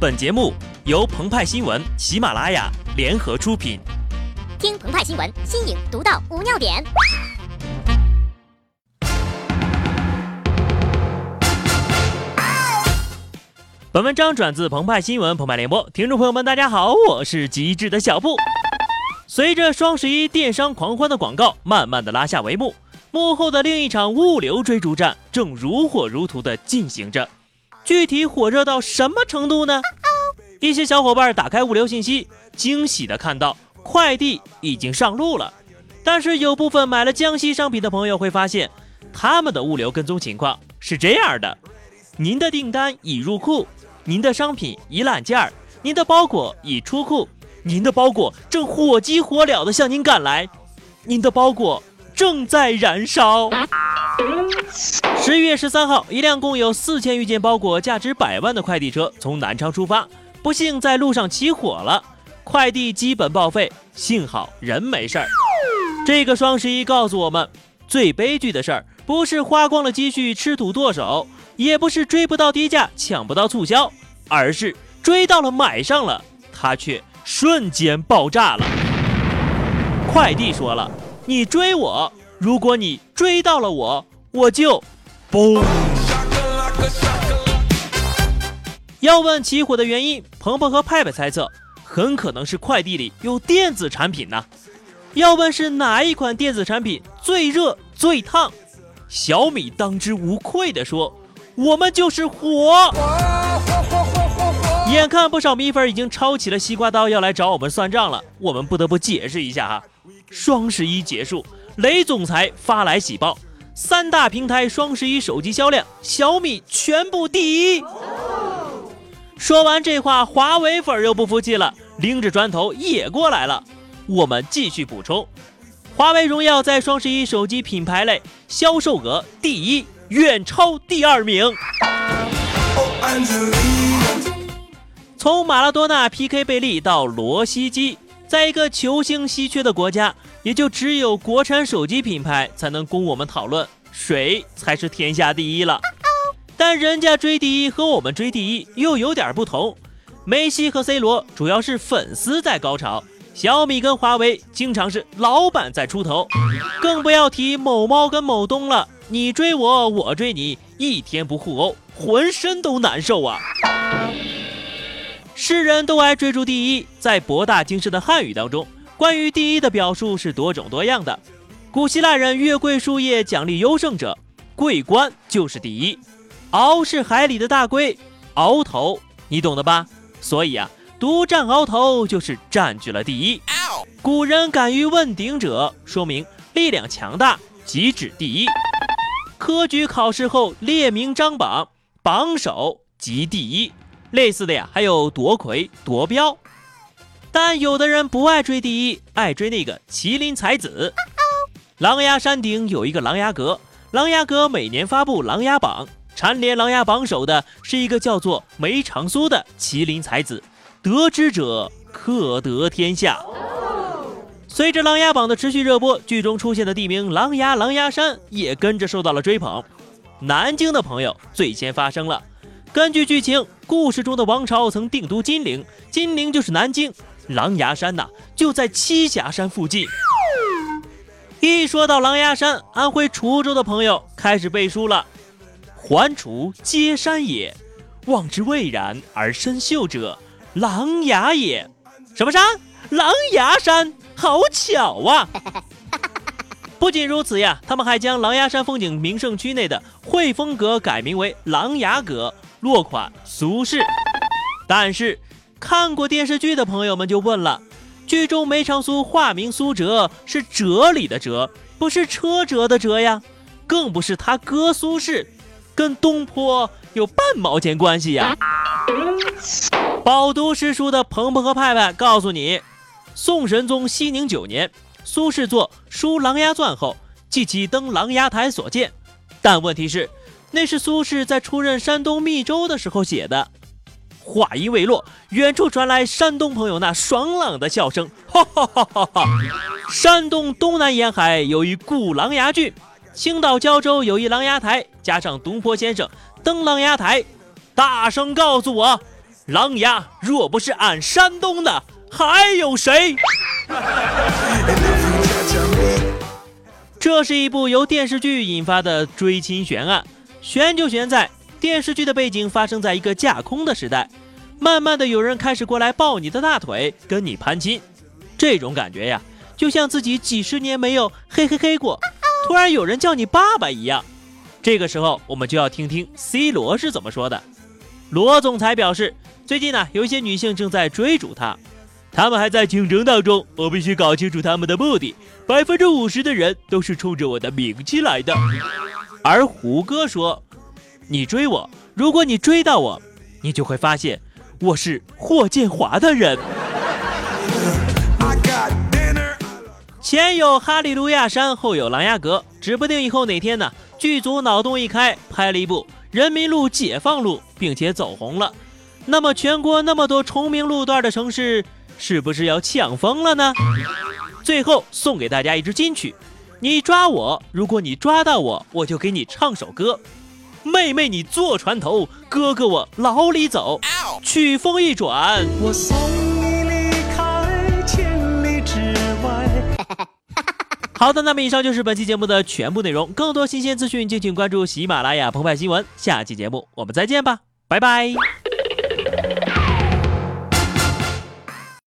本节目由澎湃新闻、喜马拉雅联合出品。听澎湃新闻，新颖独到，无尿点。本文章转自澎湃新闻、澎湃联播，听众朋友们，大家好，我是极致的小布。随着双十一电商狂欢的广告慢慢的拉下帷幕，幕后的另一场物流追逐战正如火如荼的进行着。具体火热到什么程度呢？一些小伙伴打开物流信息，惊喜的看到快递已经上路了。但是有部分买了江西商品的朋友会发现，他们的物流跟踪情况是这样的：您的订单已入库。您的商品已揽件儿，您的包裹已出库，您的包裹正火急火燎地向您赶来，您的包裹正在燃烧。十一月十三号，一辆共有四千余件包裹、价值百万的快递车从南昌出发，不幸在路上起火了，快递基本报废，幸好人没事儿。这个双十一告诉我们，最悲剧的事儿不是花光了积蓄吃土剁手。也不是追不到低价、抢不到促销，而是追到了买上了，它却瞬间爆炸了。快递说了：“你追我，如果你追到了我，我就嘣。”要问起火的原因，鹏鹏和派派猜测，很可能是快递里有电子产品呢。要问是哪一款电子产品最热最烫，小米当之无愧地说。我们就是火！眼看不少米粉已经抄起了西瓜刀要来找我们算账了，我们不得不解释一下哈。双十一结束，雷总裁发来喜报：三大平台双十一手机销量，小米全部第一。说完这话，华为粉又不服气了，拎着砖头也过来了。我们继续补充：华为荣耀在双十一手机品牌类销售额第一。远超第二名。从马拉多纳 PK 贝利到罗西基，在一个球星稀缺的国家，也就只有国产手机品牌才能供我们讨论谁才是天下第一了。但人家追第一和我们追第一又有点不同。梅西和 C 罗主要是粉丝在高潮，小米跟华为经常是老板在出头，更不要提某猫跟某东了。你追我，我追你，一天不互殴，浑身都难受啊！世人都爱追逐第一，在博大精深的汉语当中，关于第一的表述是多种多样的。古希腊人月桂树叶奖励优胜者，桂冠就是第一。鳌是海里的大龟，鳌头，你懂的吧？所以啊，独占鳌头就是占据了第一。古人敢于问鼎者，说明力量强大，即指第一。科举考试后列名张榜，榜首即第一。类似的呀，还有夺魁、夺标。但有的人不爱追第一，爱追那个麒麟才子。琅琊山顶有一个琅琊阁，琅琊阁每年发布琅琊榜，蝉联琅琊榜首的是一个叫做梅长苏的麒麟才子。得之者可得天下。随着《琅琊榜》的持续热播，剧中出现的地名琅琊、琅琊山也跟着受到了追捧。南京的朋友最先发声了。根据剧情，故事中的王朝曾定都金陵，金陵就是南京，狼牙山呐就在栖霞山附近。一说到狼牙山，安徽滁州的朋友开始背书了：“环滁皆山也，望之蔚然而深秀者，琅琊也。”什么山？琅琊山。好巧啊！不仅如此呀，他们还将狼牙山风景名胜区内的汇丰阁改名为琅琊阁，落款苏轼。但是看过电视剧的朋友们就问了：剧中梅长苏化名苏辙，是哲理的哲，不是车辙的辙呀，更不是他哥苏轼，跟东坡有半毛钱关系呀？饱读诗书的鹏鹏和派派告诉你。宋神宗熙宁九年，苏轼作《书琅琊传》后，记其登琅琊台所见。但问题是，那是苏轼在出任山东密州的时候写的。话音未落，远处传来山东朋友那爽朗的笑声：“哈哈哈哈哈！山东东南沿海有一古琅琊郡，青岛胶州有一琅琊台，加上东坡先生登琅琊台，大声告诉我，狼牙若不是俺山东的，还有谁？这是一部由电视剧引发的追亲悬案，悬就悬在电视剧的背景发生在一个架空的时代，慢慢的有人开始过来抱你的大腿，跟你攀亲，这种感觉呀，就像自己几十年没有嘿嘿嘿过，突然有人叫你爸爸一样。这个时候，我们就要听听 C 罗是怎么说的。罗总裁表示，最近呢，有一些女性正在追逐他。他们还在竞争当中，我必须搞清楚他们的目的。百分之五十的人都是冲着我的名气来的。而胡歌说：“你追我，如果你追到我，你就会发现我是霍建华的人。” 前有哈利路亚山，后有琅琊阁，指不定以后哪天呢，剧组脑洞一开，拍了一部《人民路解放路》，并且走红了。那么全国那么多重名路段的城市。是不是要抢疯了呢？最后送给大家一支金曲，你抓我，如果你抓到我，我就给你唱首歌。妹妹你坐船头，哥哥我牢里走。曲风一转，我送你离开千里之外。好的，那么以上就是本期节目的全部内容。更多新鲜资讯，敬请关注喜马拉雅澎湃新闻。下期节目我们再见吧，拜拜。